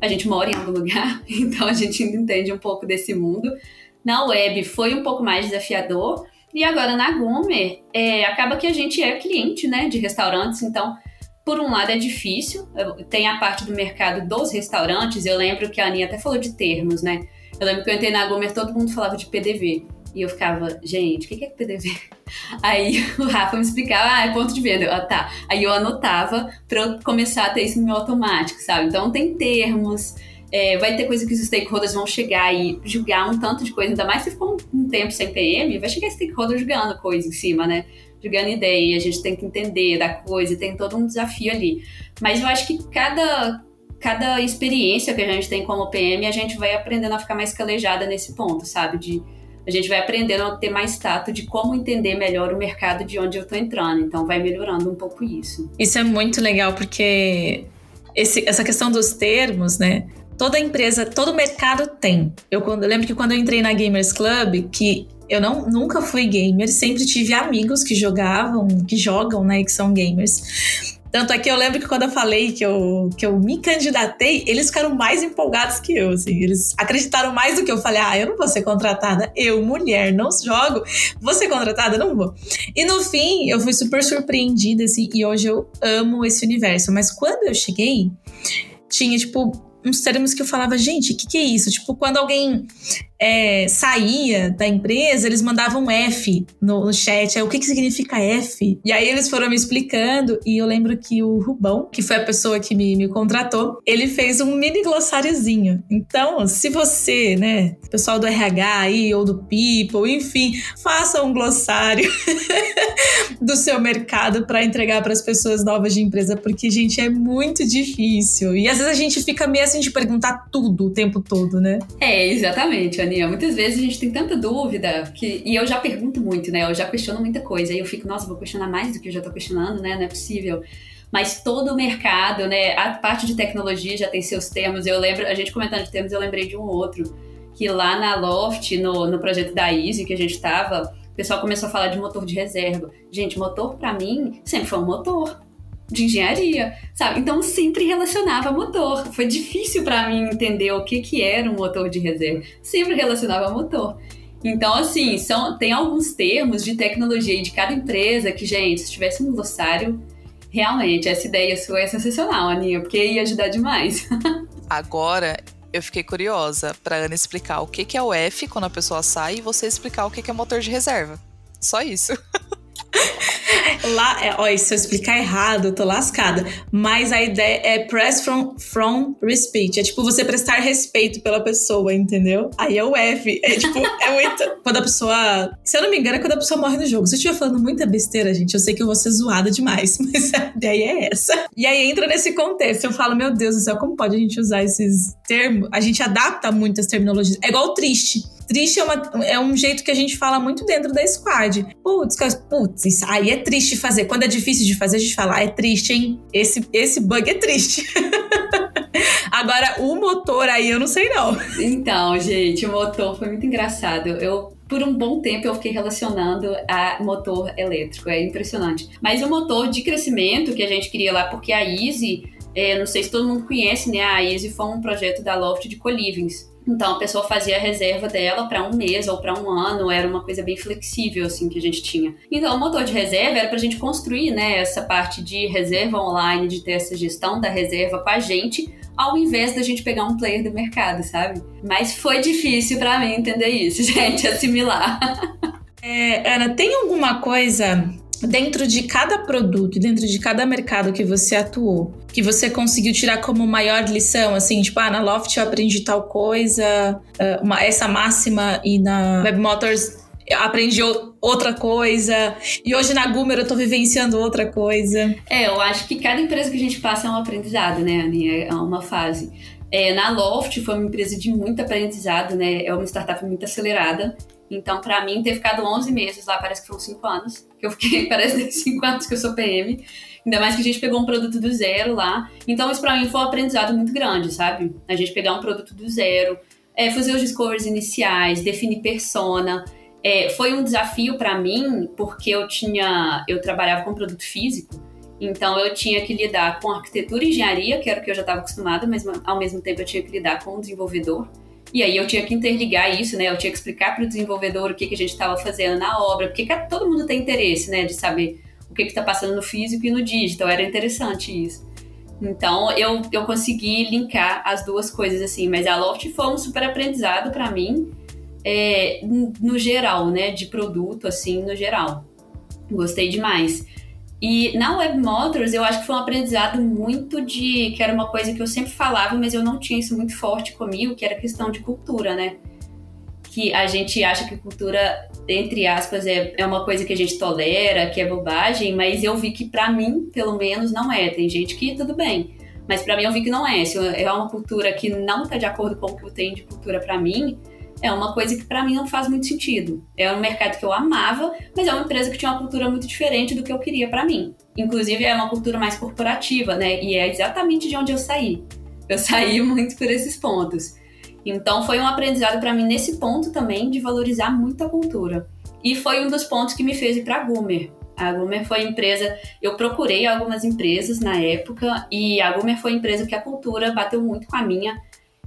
A gente mora em algum lugar, <laughs> então a gente ainda entende um pouco desse mundo. Na web foi um pouco mais desafiador, e agora na Gomer, é, acaba que a gente é cliente, né, de restaurantes, então por um lado é difícil, tem a parte do mercado dos restaurantes, eu lembro que a Aninha até falou de termos, né? Eu lembro que eu entrei na Gomer, todo mundo falava de PDV. E eu ficava, gente, o que é PDV? <laughs> Aí o Rafa me explicava, ah, é ponto de venda. Ah, tá. Aí eu anotava para eu começar a ter isso no meu automático, sabe? Então tem termos, é, vai ter coisa que os stakeholders vão chegar e julgar um tanto de coisa, ainda mais se ficou um, um tempo sem PM, vai chegar stakeholder julgando coisa em cima, né? Julgando ideia, a gente tem que entender da coisa, tem todo um desafio ali. Mas eu acho que cada, cada experiência que a gente tem como PM, a gente vai aprendendo a ficar mais calejada nesse ponto, sabe? De a gente vai aprendendo a ter mais tato de como entender melhor o mercado de onde eu estou entrando. Então, vai melhorando um pouco isso. Isso é muito legal, porque esse, essa questão dos termos, né? Toda empresa, todo mercado tem. Eu, quando, eu lembro que quando eu entrei na Gamers Club, que eu não, nunca fui gamer, sempre tive amigos que jogavam, que jogam, né, que são gamers. Tanto é que eu lembro que quando eu falei que eu, que eu me candidatei, eles ficaram mais empolgados que eu, assim. Eles acreditaram mais do que eu. Falei, ah, eu não vou ser contratada. Eu, mulher, não jogo. Vou ser contratada? Não vou. E no fim, eu fui super surpreendida, assim. E hoje eu amo esse universo. Mas quando eu cheguei, tinha, tipo, uns termos que eu falava, gente, o que, que é isso? Tipo, quando alguém é, saía da empresa, eles mandavam um F no, no chat. Aí, o que, que significa F? E aí eles foram me explicando. E eu lembro que o Rubão, que foi a pessoa que me, me contratou, ele fez um mini glossáriozinho. Então, se você, né, pessoal do RH aí, ou do People, enfim, faça um glossário <laughs> do seu mercado para entregar para as pessoas novas de empresa, porque, gente, é muito difícil. E às vezes a gente fica meio assim de perguntar tudo o tempo todo, né? É, exatamente, Muitas vezes a gente tem tanta dúvida que. E eu já pergunto muito, né? Eu já questiono muita coisa. Aí eu fico, nossa, vou questionar mais do que eu já tô questionando, né? Não é possível. Mas todo o mercado, né? A parte de tecnologia já tem seus termos. Eu lembro, a gente comentando de termos, eu lembrei de um outro. Que lá na Loft, no, no projeto da Easy que a gente tava, o pessoal começou a falar de motor de reserva. Gente, motor para mim sempre foi um motor de engenharia, sabe? Então sempre relacionava motor. Foi difícil para mim entender o que que era um motor de reserva. Sempre relacionava motor. Então, assim, são, tem alguns termos de tecnologia de cada empresa que, gente, se tivesse um glossário, realmente, essa ideia sua é sensacional, Aninha, porque ia ajudar demais. <laughs> Agora, eu fiquei curiosa para Ana explicar o que, que é o F quando a pessoa sai e você explicar o que, que é motor de reserva. Só isso. <laughs> Lá, é, ó, se eu explicar errado, eu tô lascada. Mas a ideia é press from, from respect. É tipo você prestar respeito pela pessoa, entendeu? Aí é o F. É tipo, é muito. <laughs> Quando a pessoa. Se eu não me engano, é quando a pessoa morre no jogo. Se eu estiver falando muita besteira, gente, eu sei que eu vou ser zoada demais. <laughs> Mas a ideia é essa. E aí entra nesse contexto. Eu falo, meu Deus do céu, como pode a gente usar esses termos? A gente adapta muito as terminologias. É igual triste. Triste é, uma, é um jeito que a gente fala muito dentro da squad. Putz, putz, isso aí é triste fazer. Quando é difícil de fazer, a gente fala, ah, é triste, hein? Esse, esse bug é triste. <laughs> Agora, o motor aí, eu não sei não. Então, gente, o motor foi muito engraçado. Eu por um bom tempo eu fiquei relacionando a motor elétrico, é impressionante. Mas o motor de crescimento que a gente queria lá, porque a Easy, é, não sei se todo mundo conhece, né? A Easy foi um projeto da Loft de Colivings. Então a pessoa fazia a reserva dela para um mês ou para um ano, era uma coisa bem flexível assim que a gente tinha. Então o motor de reserva era para a gente construir, né, essa parte de reserva online, de ter essa gestão da reserva com a gente, ao invés da gente pegar um player do mercado, sabe? Mas foi difícil para mim entender isso, <laughs> gente, assimilar. É, Ana, tem alguma coisa dentro de cada produto, dentro de cada mercado que você atuou, que você conseguiu tirar como maior lição, assim, tipo, ah, na Loft eu aprendi tal coisa, uh, uma, essa máxima, e na Web Motors aprendi outra coisa, e hoje na Gumer eu tô vivenciando outra coisa. É, eu acho que cada empresa que a gente passa é um aprendizado, né, Aninha? É uma fase. É, na Loft foi uma empresa de muito aprendizado, né? É uma startup muito acelerada. Então, para mim, ter ficado 11 meses lá, parece que foram 5 anos. Que eu fiquei, <laughs> parece 5 anos que eu sou PM. Ainda mais que a gente pegou um produto do zero lá. Então, isso para mim foi um aprendizado muito grande, sabe? A gente pegar um produto do zero, é, fazer os discovers iniciais, definir persona. É, foi um desafio para mim, porque eu tinha. Eu trabalhava com produto físico. Então eu tinha que lidar com arquitetura e engenharia, que era o que eu já estava acostumada, mas ao mesmo tempo eu tinha que lidar com o desenvolvedor. E aí eu tinha que interligar isso, né? Eu tinha que explicar para o desenvolvedor o que, que a gente estava fazendo na obra, porque todo mundo tem interesse, né, de saber o que está passando no físico e no digital. Era interessante isso. Então eu, eu consegui linkar as duas coisas assim, mas a Loft foi um super aprendizado para mim, é, no geral, né, de produto assim, no geral. Gostei demais. E na Web Motors, eu acho que foi um aprendizado muito de. que era uma coisa que eu sempre falava, mas eu não tinha isso muito forte comigo, que era questão de cultura, né? Que a gente acha que cultura, entre aspas, é, é uma coisa que a gente tolera, que é bobagem, mas eu vi que para mim, pelo menos, não é. Tem gente que tudo bem. Mas para mim eu vi que não é. Se é uma cultura que não tá de acordo com o que eu tenho de cultura para mim, é uma coisa que para mim não faz muito sentido. É um mercado que eu amava, mas é uma empresa que tinha uma cultura muito diferente do que eu queria para mim. Inclusive é uma cultura mais corporativa, né? E é exatamente de onde eu saí. Eu saí <laughs> muito por esses pontos. Então foi um aprendizado para mim nesse ponto também de valorizar muito a cultura. E foi um dos pontos que me fez ir para a Gumer. A Gumer foi empresa, eu procurei algumas empresas na época e a Gumer foi empresa que a cultura bateu muito com a minha.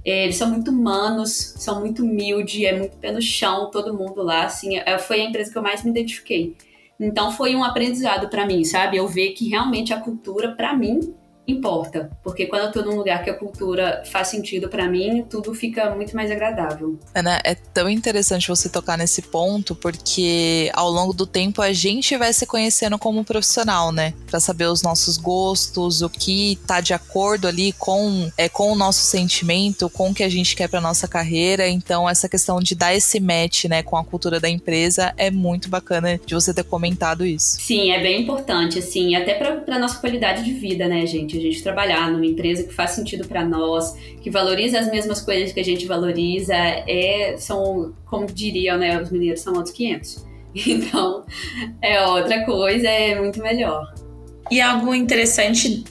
É, eles são muito humanos, são muito humildes, é muito pé no chão, todo mundo lá, assim, é, foi a empresa que eu mais me identifiquei. Então foi um aprendizado para mim, sabe? Eu ver que realmente a cultura para mim importa, porque quando eu tô num lugar que a cultura faz sentido para mim, tudo fica muito mais agradável. Ana, é tão interessante você tocar nesse ponto, porque ao longo do tempo a gente vai se conhecendo como profissional, né? Para saber os nossos gostos, o que tá de acordo ali com é com o nosso sentimento, com o que a gente quer para nossa carreira. Então essa questão de dar esse match, né, com a cultura da empresa é muito bacana de você ter comentado isso. Sim, é bem importante assim, até para nossa qualidade de vida, né, gente? A gente trabalhar numa empresa que faz sentido para nós, que valoriza as mesmas coisas que a gente valoriza, é, são, como diriam né, os mineiros, são outros 500. <laughs> Então, é outra coisa, é muito melhor. E algo interessante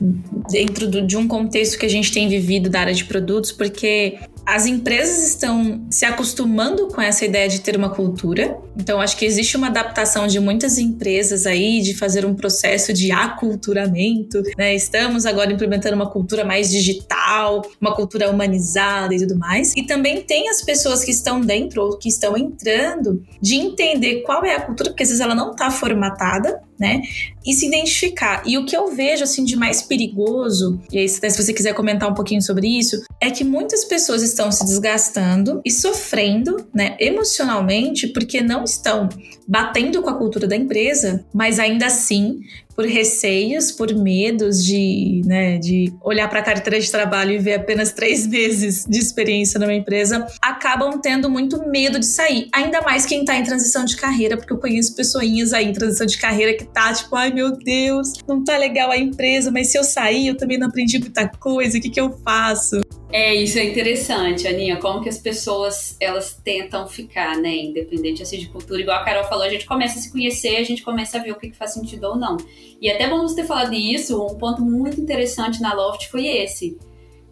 dentro do, de um contexto que a gente tem vivido da área de produtos, porque as empresas estão se acostumando com essa ideia de ter uma cultura. Então, acho que existe uma adaptação de muitas empresas aí de fazer um processo de aculturamento. Né? Estamos agora implementando uma cultura mais digital, uma cultura humanizada e tudo mais. E também tem as pessoas que estão dentro ou que estão entrando de entender qual é a cultura, porque às vezes ela não está formatada né? E se identificar. E o que eu vejo assim de mais perigoso, e aí se você quiser comentar um pouquinho sobre isso, é que muitas pessoas estão se desgastando e sofrendo, né, emocionalmente, porque não estão batendo com a cultura da empresa, mas ainda assim por receios, por medos de, né, de olhar para a carteira de trabalho e ver apenas três <laughs> meses de experiência numa empresa, acabam tendo muito medo de sair. Ainda mais quem está em transição de carreira, porque eu conheço pessoinhas aí em transição de carreira que tá tipo, ai meu Deus, não tá legal a empresa, mas se eu sair, eu também não aprendi muita coisa, o que, que eu faço? É, isso é interessante, Aninha, como que as pessoas, elas tentam ficar, né, independente assim de cultura, igual a Carol falou, a gente começa a se conhecer, a gente começa a ver o que, que faz sentido ou não. E até você ter falado isso, um ponto muito interessante na Loft foi esse,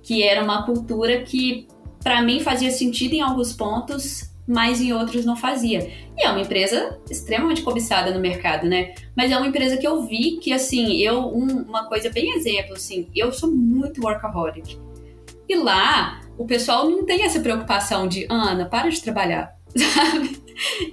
que era uma cultura que, para mim, fazia sentido em alguns pontos, mas em outros não fazia. E é uma empresa extremamente cobiçada no mercado, né? Mas é uma empresa que eu vi que, assim, eu, um, uma coisa bem exemplo, assim, eu sou muito workaholic. E lá, o pessoal não tem essa preocupação de, Ana, para de trabalhar, <laughs> sabe?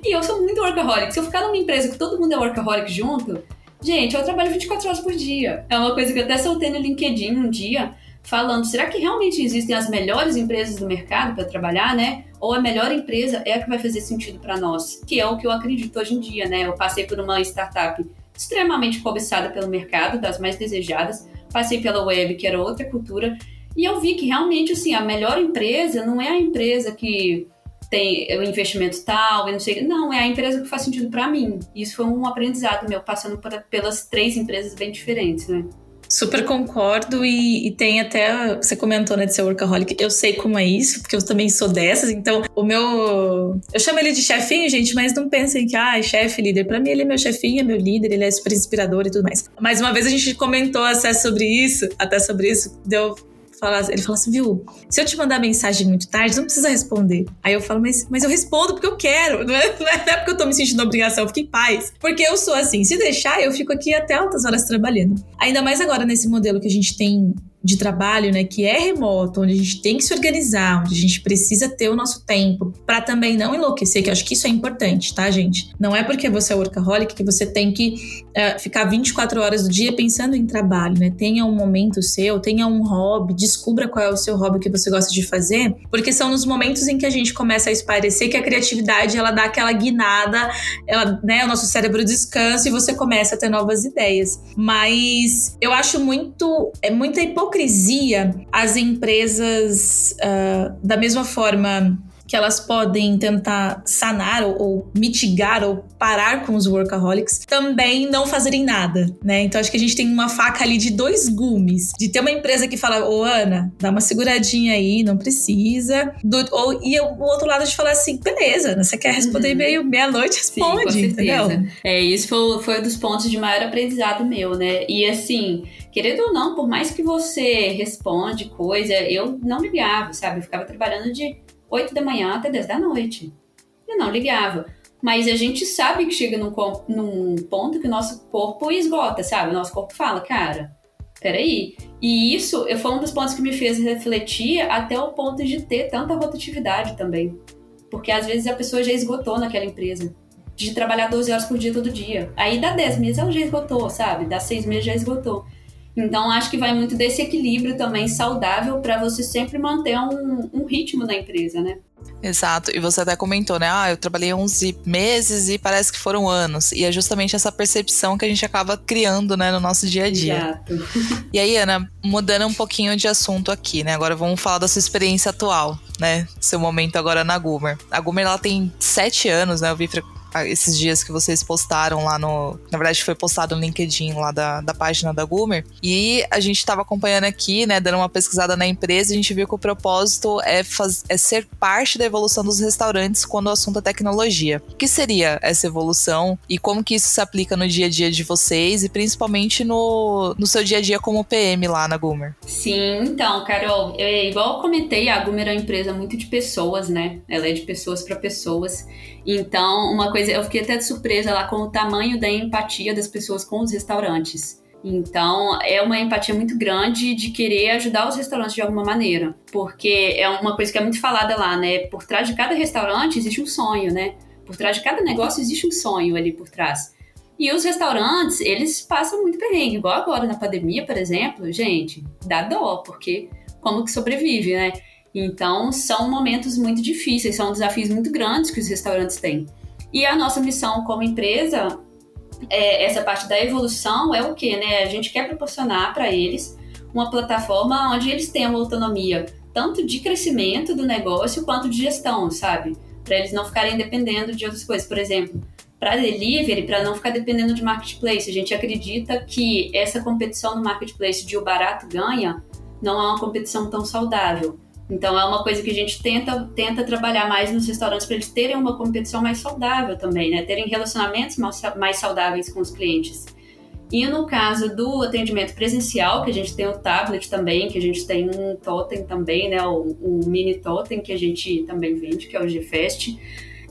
E eu sou muito workaholic. Se eu ficar numa empresa que todo mundo é workaholic junto, gente, eu trabalho 24 horas por dia. É uma coisa que eu até soltei no LinkedIn um dia, falando, será que realmente existem as melhores empresas do mercado para trabalhar, né? Ou a melhor empresa é a que vai fazer sentido para nós? Que é o que eu acredito hoje em dia, né? Eu passei por uma startup extremamente cobiçada pelo mercado, das mais desejadas. Passei pela web, que era outra cultura, e eu vi que realmente, assim, a melhor empresa não é a empresa que tem o investimento tal, eu não sei. Não, é a empresa que faz sentido para mim. Isso foi um aprendizado meu, passando por, pelas três empresas bem diferentes, né? Super concordo e, e, tem até, você comentou, né, de ser workaholic, eu sei como é isso, porque eu também sou dessas, então o meu, eu chamo ele de chefinho, gente, mas não pensem que, ah, chefe, líder, pra mim ele é meu chefinho, é meu líder, ele é super inspirador e tudo mais. Mas uma vez a gente comentou até sobre isso, até sobre isso, deu fala, ele fala assim, viu? Se eu te mandar mensagem muito tarde, não precisa responder. Aí eu falo, mas, mas eu respondo porque eu quero, <laughs> não é, não é porque eu tô me sentindo obrigação, fique em paz. Porque eu sou assim, se deixar, eu fico aqui até altas horas trabalhando. Ainda mais agora nesse modelo que a gente tem de trabalho, né, que é remoto, onde a gente tem que se organizar, onde a gente precisa ter o nosso tempo para também não enlouquecer, que eu acho que isso é importante, tá, gente? Não é porque você é workaholic que você tem que uh, ficar 24 horas do dia pensando em trabalho, né? Tenha um momento seu, tenha um hobby, descubra qual é o seu hobby que você gosta de fazer, porque são nos momentos em que a gente começa a esparecer que a criatividade ela dá aquela guinada, ela, né, o nosso cérebro descansa e você começa a ter novas ideias. Mas eu acho muito é muita hipocrisia hipocrisia as empresas, uh, da mesma forma que elas podem tentar sanar ou, ou, mitigar ou parar com os workaholics, também não fazerem nada, né? Então acho que a gente tem uma faca ali de dois gumes, de ter uma empresa que fala, ô Ana, dá uma seguradinha aí, não precisa, do, ou, e o outro lado de falar assim, beleza, você quer responder uhum. e-mail meia-noite, responde, Sim, entendeu? É, isso foi, foi um dos pontos de maior aprendizado meu, né? E assim, querendo ou não, por mais que você responde coisa, eu não ligava, sabe? Eu ficava trabalhando de 8 da manhã até 10 da noite. Eu não ligava. Mas a gente sabe que chega num, num ponto que o nosso corpo esgota, sabe? O nosso corpo fala, cara, peraí. E isso foi um dos pontos que me fez refletir até o ponto de ter tanta rotatividade também. Porque às vezes a pessoa já esgotou naquela empresa. De trabalhar 12 horas por dia todo dia. Aí dá 10 meses ela já esgotou, sabe? Dá 6 meses já esgotou. Então, acho que vai muito desse equilíbrio também saudável para você sempre manter um, um, ritmo na empresa, né? Exato, e você até comentou, né? Ah, eu trabalhei 11 meses e parece que foram anos. E é justamente essa percepção que a gente acaba criando, né, no nosso dia a dia. Exato. <laughs> E aí, Ana, mudando um pouquinho de assunto aqui, né? Agora vamos falar da sua experiência atual, né? Seu momento agora na Gumer. A Gumer, ela tem sete anos, né? Eu vi esses dias que vocês postaram lá no. Na verdade, foi postado no LinkedIn lá da, da página da Gumer. E a gente estava acompanhando aqui, né, dando uma pesquisada na empresa, e a gente viu que o propósito é, faz, é ser parte da evolução dos restaurantes quando o assunto é tecnologia. O que seria essa evolução e como que isso se aplica no dia a dia de vocês e principalmente no, no seu dia a dia como PM lá na Gumer? Sim, então, Carol, é, igual eu comentei, a Gumer é uma empresa muito de pessoas, né? Ela é de pessoas para pessoas. Então, uma coisa, eu fiquei até surpresa lá com o tamanho da empatia das pessoas com os restaurantes. Então, é uma empatia muito grande de querer ajudar os restaurantes de alguma maneira, porque é uma coisa que é muito falada lá, né? Por trás de cada restaurante existe um sonho, né? Por trás de cada negócio existe um sonho ali por trás. E os restaurantes, eles passam muito perrengue, igual agora na pandemia, por exemplo, gente, dá dó, porque como que sobrevive, né? Então, são momentos muito difíceis, são desafios muito grandes que os restaurantes têm. E a nossa missão como empresa, é, essa parte da evolução é o que, né? A gente quer proporcionar para eles uma plataforma onde eles tenham autonomia, tanto de crescimento do negócio quanto de gestão, sabe? Para eles não ficarem dependendo de outras coisas. Por exemplo, para delivery, para não ficar dependendo de marketplace, a gente acredita que essa competição no marketplace de o barato ganha não é uma competição tão saudável. Então é uma coisa que a gente tenta, tenta trabalhar mais nos restaurantes para eles terem uma competição mais saudável também, né? Terem relacionamentos mais saudáveis com os clientes. E no caso do atendimento presencial, que a gente tem o tablet também, que a gente tem um totem também, né? O, mini totem que a gente também vende, que é o GFest,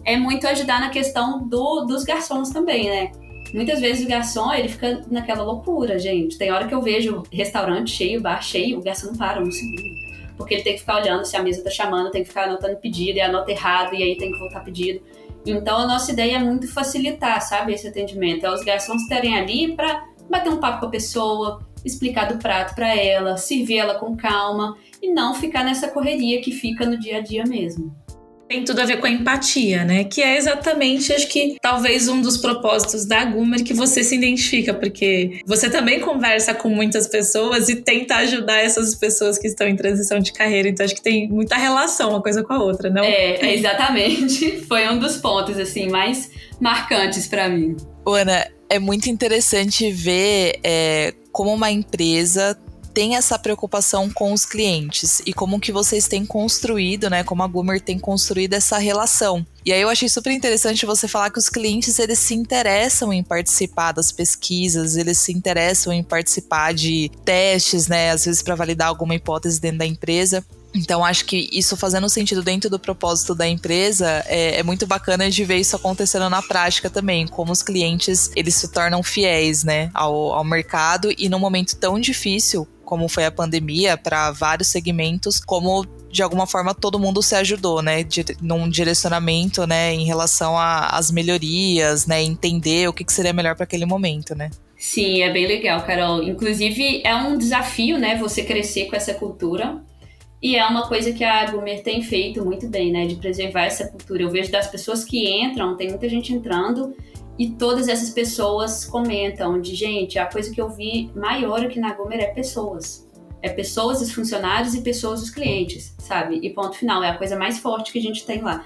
é muito ajudar na questão do, dos garçons também, né? Muitas vezes o garçom, ele fica naquela loucura, gente. Tem hora que eu vejo restaurante cheio, bar cheio, o garçom não para um segundo porque ele tem que ficar olhando se a mesa tá chamando, tem que ficar anotando pedido, e anota errado, e aí tem que voltar pedido. Então a nossa ideia é muito facilitar, sabe, esse atendimento. É os garçons estarem ali para bater um papo com a pessoa, explicar do prato para ela, servir ela com calma e não ficar nessa correria que fica no dia a dia mesmo tem tudo a ver com a empatia, né? Que é exatamente, acho que talvez um dos propósitos da Gumer que você se identifica, porque você também conversa com muitas pessoas e tenta ajudar essas pessoas que estão em transição de carreira. Então acho que tem muita relação uma coisa com a outra, não? É, exatamente. <laughs> Foi um dos pontos assim mais marcantes para mim. Ana, é muito interessante ver é, como uma empresa tem essa preocupação com os clientes e como que vocês têm construído, né, como a Goomer tem construído essa relação. E aí eu achei super interessante você falar que os clientes eles se interessam em participar das pesquisas, eles se interessam em participar de testes, né, às vezes para validar alguma hipótese dentro da empresa. Então, acho que isso fazendo sentido dentro do propósito da empresa é, é, muito bacana de ver isso acontecendo na prática também, como os clientes eles se tornam fiéis, né, ao, ao mercado e num momento tão difícil como foi a pandemia, para vários segmentos, como de alguma forma todo mundo se ajudou, né, de, num direcionamento, né, em relação às melhorias, né, entender o que, que seria melhor para aquele momento, né. Sim, é bem legal, Carol. Inclusive, é um desafio, né, você crescer com essa cultura. E é uma coisa que a Gumer tem feito muito bem, né, de preservar essa cultura. Eu vejo das pessoas que entram, tem muita gente entrando e todas essas pessoas comentam de, gente, a coisa que eu vi maior aqui na Gomer é pessoas. É pessoas os funcionários e pessoas os clientes, sabe? E ponto final, é a coisa mais forte que a gente tem lá.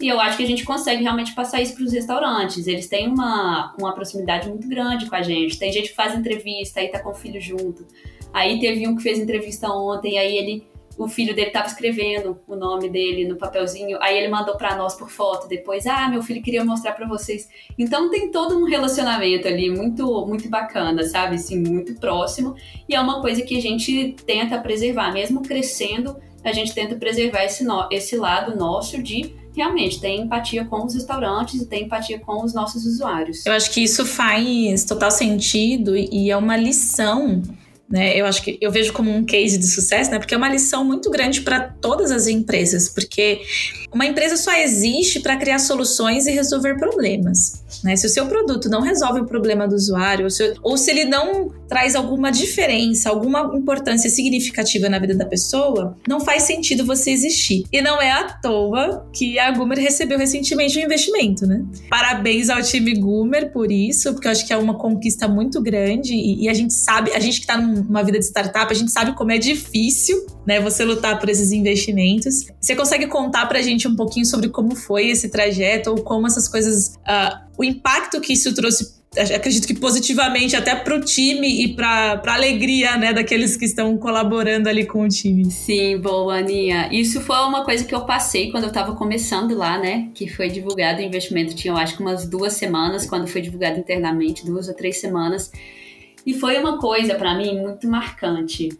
E eu acho que a gente consegue realmente passar isso para os restaurantes. Eles têm uma, uma proximidade muito grande com a gente. Tem gente que faz entrevista, aí tá com o filho junto. Aí teve um que fez entrevista ontem, aí ele o filho dele estava escrevendo o nome dele no papelzinho, aí ele mandou para nós por foto depois, ah, meu filho queria mostrar para vocês. Então tem todo um relacionamento ali muito muito bacana, sabe? Assim, muito próximo, e é uma coisa que a gente tenta preservar, mesmo crescendo, a gente tenta preservar esse, no, esse lado nosso de realmente ter empatia com os restaurantes e ter empatia com os nossos usuários. Eu acho que isso faz total sentido e é uma lição né? Eu acho que eu vejo como um case de sucesso, né? Porque é uma lição muito grande para todas as empresas, porque uma empresa só existe para criar soluções e resolver problemas. Né? Se o seu produto não resolve o problema do usuário, ou se, ou se ele não traz alguma diferença, alguma importância significativa na vida da pessoa, não faz sentido você existir. E não é à toa que a Gumer recebeu recentemente um investimento, né? Parabéns ao time Gumer por isso, porque eu acho que é uma conquista muito grande e, e a gente sabe, a gente que está numa vida de startup, a gente sabe como é difícil, né, você lutar por esses investimentos. Você consegue contar pra gente um pouquinho sobre como foi esse trajeto ou como essas coisas uh, o impacto que isso trouxe acredito que positivamente até para o time e para a alegria né, daqueles que estão colaborando ali com o time. Sim, boa, Aninha. Isso foi uma coisa que eu passei quando eu estava começando lá, né? Que foi divulgado o investimento, tinha eu acho umas duas semanas, quando foi divulgado internamente, duas ou três semanas. E foi uma coisa para mim muito marcante.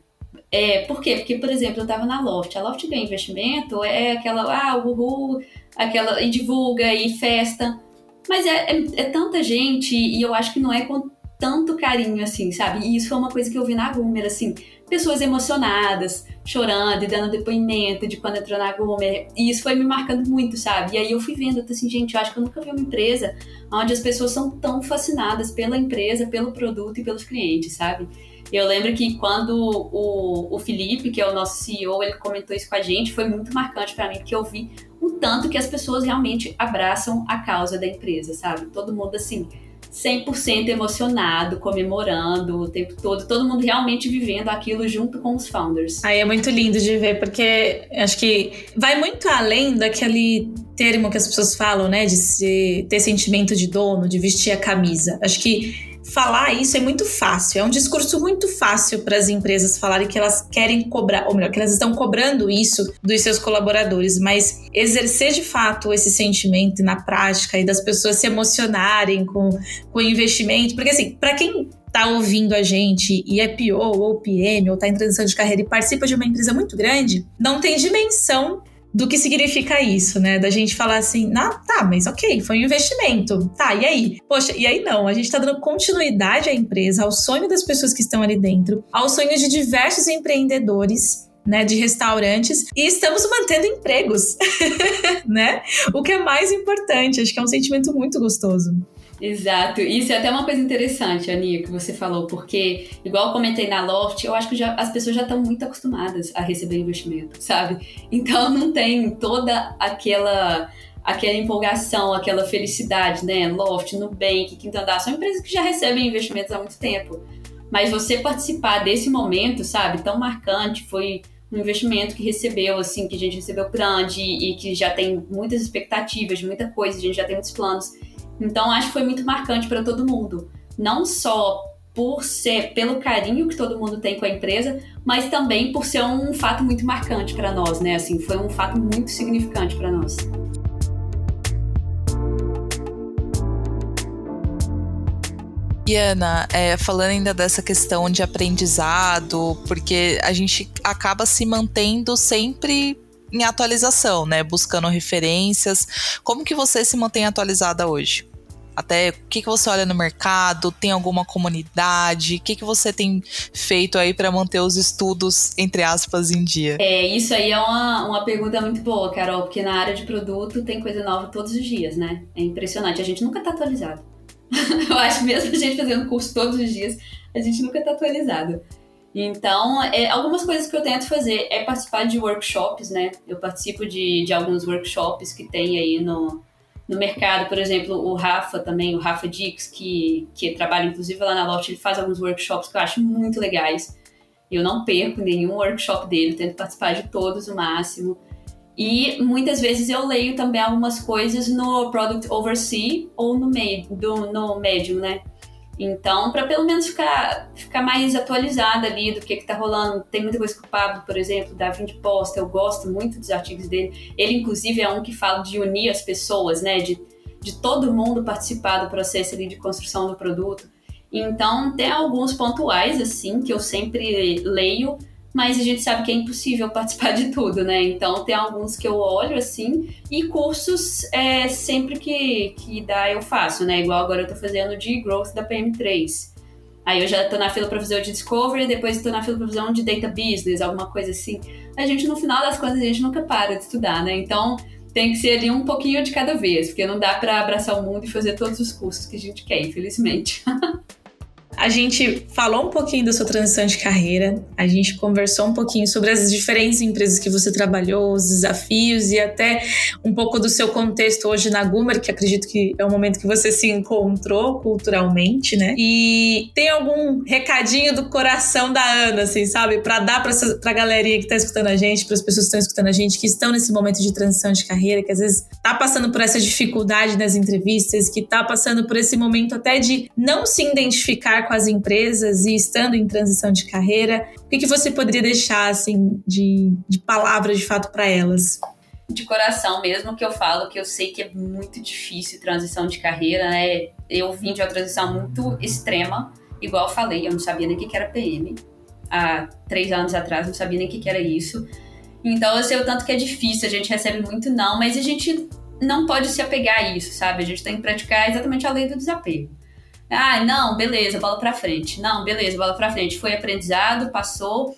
É, por quê? Porque, por exemplo, eu estava na Loft. A Loft ganha investimento, é aquela, ah, uhul, aquela, e divulga, e festa. Mas é, é, é, tanta gente e eu acho que não é com tanto carinho assim, sabe? E isso foi uma coisa que eu vi na Gumer, assim, pessoas emocionadas, chorando e dando depoimento de quando entrou na Gumer. E isso foi me marcando muito, sabe? E aí eu fui vendo, assim, gente, eu acho que eu nunca vi uma empresa onde as pessoas são tão fascinadas pela empresa, pelo produto e pelos clientes, sabe? Eu lembro que quando o, o Felipe, que é o nosso CEO, ele comentou isso com a gente, foi muito marcante para mim, porque eu vi o tanto que as pessoas realmente abraçam a causa da empresa, sabe? Todo mundo assim, 100% emocionado, comemorando o tempo todo, todo mundo realmente vivendo aquilo junto com os founders. Aí é muito lindo de ver, porque acho que vai muito além daquele termo que as pessoas falam, né, de ser, ter sentimento de dono, de vestir a camisa. Acho que falar isso é muito fácil, é um discurso muito fácil para as empresas falarem que elas querem cobrar, ou melhor, que elas estão cobrando isso dos seus colaboradores, mas exercer de fato esse sentimento na prática e das pessoas se emocionarem com, com o investimento, porque assim, para quem tá ouvindo a gente e é PO ou PM ou tá em transição de carreira e participa de uma empresa muito grande, não tem dimensão do que significa isso, né? Da gente falar assim, ah, tá, mas ok, foi um investimento. Tá, e aí? Poxa, e aí não, a gente tá dando continuidade à empresa, ao sonho das pessoas que estão ali dentro, ao sonho de diversos empreendedores né, de restaurantes e estamos mantendo empregos, <laughs> né? O que é mais importante, acho que é um sentimento muito gostoso. Exato. Isso é até uma coisa interessante, Aninha, que você falou, porque, igual eu comentei na Loft, eu acho que já, as pessoas já estão muito acostumadas a receber investimento, sabe? Então não tem toda aquela aquela empolgação, aquela felicidade, né? Loft, Nubank, Quinta Andar, são empresas que já recebem investimentos há muito tempo. Mas você participar desse momento, sabe, tão marcante, foi um investimento que recebeu, assim, que a gente recebeu grande e que já tem muitas expectativas, muita coisa, a gente já tem muitos planos. Então acho que foi muito marcante para todo mundo, não só por ser pelo carinho que todo mundo tem com a empresa, mas também por ser um fato muito marcante para nós, né? Assim, foi um fato muito significante para nós. E Ana, é, falando ainda dessa questão de aprendizado, porque a gente acaba se mantendo sempre em atualização, né? Buscando referências. Como que você se mantém atualizada hoje? Até o que, que você olha no mercado? Tem alguma comunidade? O que, que você tem feito aí para manter os estudos, entre aspas, em dia? É, isso aí é uma, uma pergunta muito boa, Carol, porque na área de produto tem coisa nova todos os dias, né? É impressionante, a gente nunca tá atualizado. <laughs> Eu acho mesmo a gente fazendo curso todos os dias, a gente nunca tá atualizado. Então, é, algumas coisas que eu tento fazer é participar de workshops, né? Eu participo de, de alguns workshops que tem aí no, no mercado. Por exemplo, o Rafa também, o Rafa Dix, que, que trabalha inclusive lá na Loft, ele faz alguns workshops que eu acho muito legais. Eu não perco nenhum workshop dele, tento participar de todos o máximo. E muitas vezes eu leio também algumas coisas no Product Oversee ou no, do, no Medium, né? Então, para pelo menos ficar, ficar mais atualizada ali do que está rolando. Tem muita coisa que o Pablo, por exemplo, da Vind Posta, eu gosto muito dos artigos dele. Ele, inclusive, é um que fala de unir as pessoas, né? De, de todo mundo participar do processo ali de construção do produto. Então, tem alguns pontuais, assim, que eu sempre leio, mas a gente sabe que é impossível <laughs> participar de tudo, né? Então tem alguns que eu olho assim, e cursos é, sempre que, que dá eu faço, né? Igual agora eu tô fazendo de growth da PM3. Aí eu já tô na fila para fazer o de Discovery, depois tô na fila para fazer um de Data Business, alguma coisa assim. A gente, no final das contas, a gente nunca para de estudar, né? Então tem que ser ali um pouquinho de cada vez, porque não dá para abraçar o mundo e fazer todos os cursos que a gente quer, infelizmente. <laughs> A gente falou um pouquinho da sua transição de carreira, a gente conversou um pouquinho sobre as diferentes empresas que você trabalhou, os desafios e até um pouco do seu contexto hoje na Gumer, que acredito que é o momento que você se encontrou culturalmente, né? E tem algum recadinho do coração da Ana, assim, sabe? Para dar para pra galerinha que tá escutando a gente, para as pessoas que estão escutando a gente, que estão nesse momento de transição de carreira, que às vezes tá passando por essa dificuldade nas entrevistas, que tá passando por esse momento até de não se identificar com as empresas e estando em transição de carreira, o que, que você poderia deixar assim de, de palavras de fato para elas? De coração mesmo que eu falo que eu sei que é muito difícil transição de carreira, né? Eu vim de uma transição muito extrema, igual eu falei, eu não sabia nem o que era PM. Há três anos atrás, não sabia nem o que era isso. Então eu sei o tanto que é difícil, a gente recebe muito não, mas a gente não pode se apegar a isso, sabe? A gente tem que praticar exatamente a lei do desapego. Ah, não, beleza, bola pra frente. Não, beleza, bola pra frente. Foi aprendizado, passou.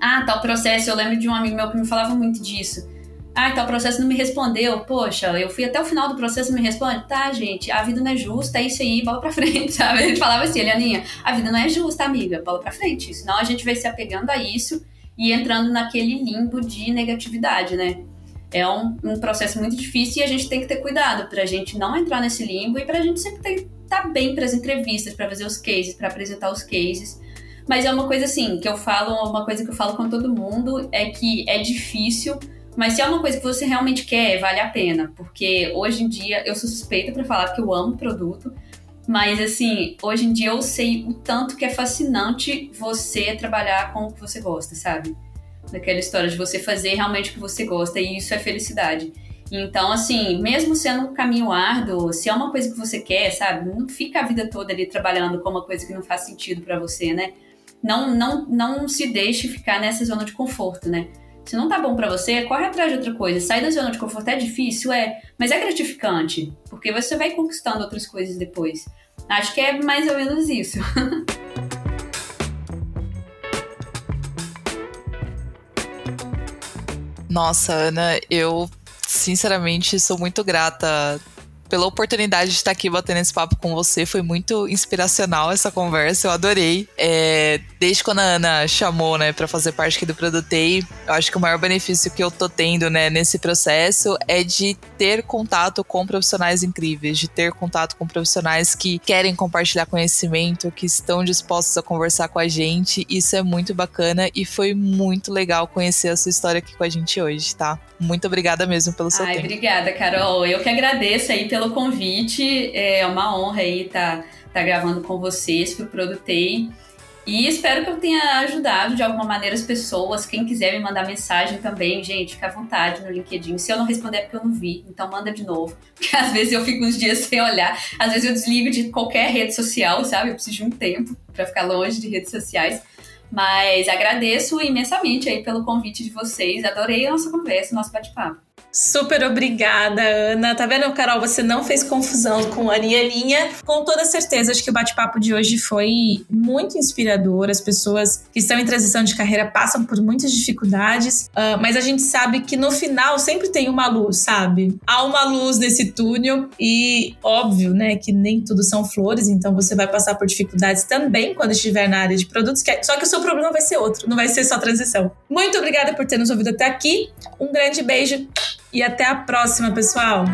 Ah, tal processo, eu lembro de um amigo meu que me falava muito disso. Ah, tal processo não me respondeu. Poxa, eu fui até o final do processo e me responde. Tá, gente, a vida não é justa, é isso aí, bola pra <laughs> frente, sabe? Ele falava assim, Elianinha, a vida não é justa, amiga, bola pra frente. Senão a gente vai se apegando a isso e entrando naquele limbo de negatividade, né? É um, um processo muito difícil e a gente tem que ter cuidado pra gente não entrar nesse limbo e pra gente sempre ter tá bem para as entrevistas, para fazer os cases, para apresentar os cases. Mas é uma coisa assim, que eu falo, uma coisa que eu falo com todo mundo é que é difícil, mas se é uma coisa que você realmente quer, vale a pena, porque hoje em dia eu sou suspeita para falar que eu amo o produto, mas assim, hoje em dia eu sei o tanto que é fascinante você trabalhar com o que você gosta, sabe? Daquela história de você fazer realmente o que você gosta e isso é felicidade. Então, assim, mesmo sendo um caminho árduo, se é uma coisa que você quer, sabe, não fica a vida toda ali trabalhando com uma coisa que não faz sentido para você, né? Não, não, não se deixe ficar nessa zona de conforto, né? Se não tá bom para você, corre atrás de outra coisa. Sair da zona de conforto é difícil, é, mas é gratificante, porque você vai conquistando outras coisas depois. Acho que é mais ou menos isso. <laughs> Nossa, Ana, eu sinceramente, sou muito grata pela oportunidade de estar aqui batendo esse papo com você. Foi muito inspiracional essa conversa, eu adorei. É, desde quando a Ana chamou, né, para fazer parte aqui do Produtei, eu acho que o maior benefício que eu tô tendo, né, nesse processo é de ter contato com profissionais incríveis, de ter contato com profissionais que querem compartilhar conhecimento, que estão dispostos a conversar com a gente. Isso é muito bacana e foi muito legal conhecer a sua história aqui com a gente hoje, tá? Muito obrigada mesmo pelo seu Ai, tempo. Obrigada, Carol. Eu que agradeço aí pelo convite. É uma honra aí estar tá, tá gravando com vocês pro Produtei. E espero que eu tenha ajudado de alguma maneira as pessoas. Quem quiser me mandar mensagem também, gente, fica à vontade no LinkedIn. Se eu não responder é porque eu não vi, então manda de novo. <laughs> Porque às vezes eu fico uns dias sem olhar. Às vezes eu desligo de qualquer rede social, sabe? Eu preciso de um tempo para ficar longe de redes sociais. Mas agradeço imensamente aí pelo convite de vocês. Adorei a nossa conversa, o nosso bate-papo. Super obrigada, Ana. Tá vendo, Carol? Você não fez confusão com a Aninha. Com toda certeza, acho que o bate-papo de hoje foi muito inspirador. As pessoas que estão em transição de carreira passam por muitas dificuldades, uh, mas a gente sabe que no final sempre tem uma luz, sabe? Há uma luz nesse túnel e óbvio, né, que nem tudo são flores, então você vai passar por dificuldades também quando estiver na área de produtos, é... só que o seu problema vai ser outro, não vai ser só transição. Muito obrigada por ter nos ouvido até aqui. Um grande beijo e até a próxima, pessoal!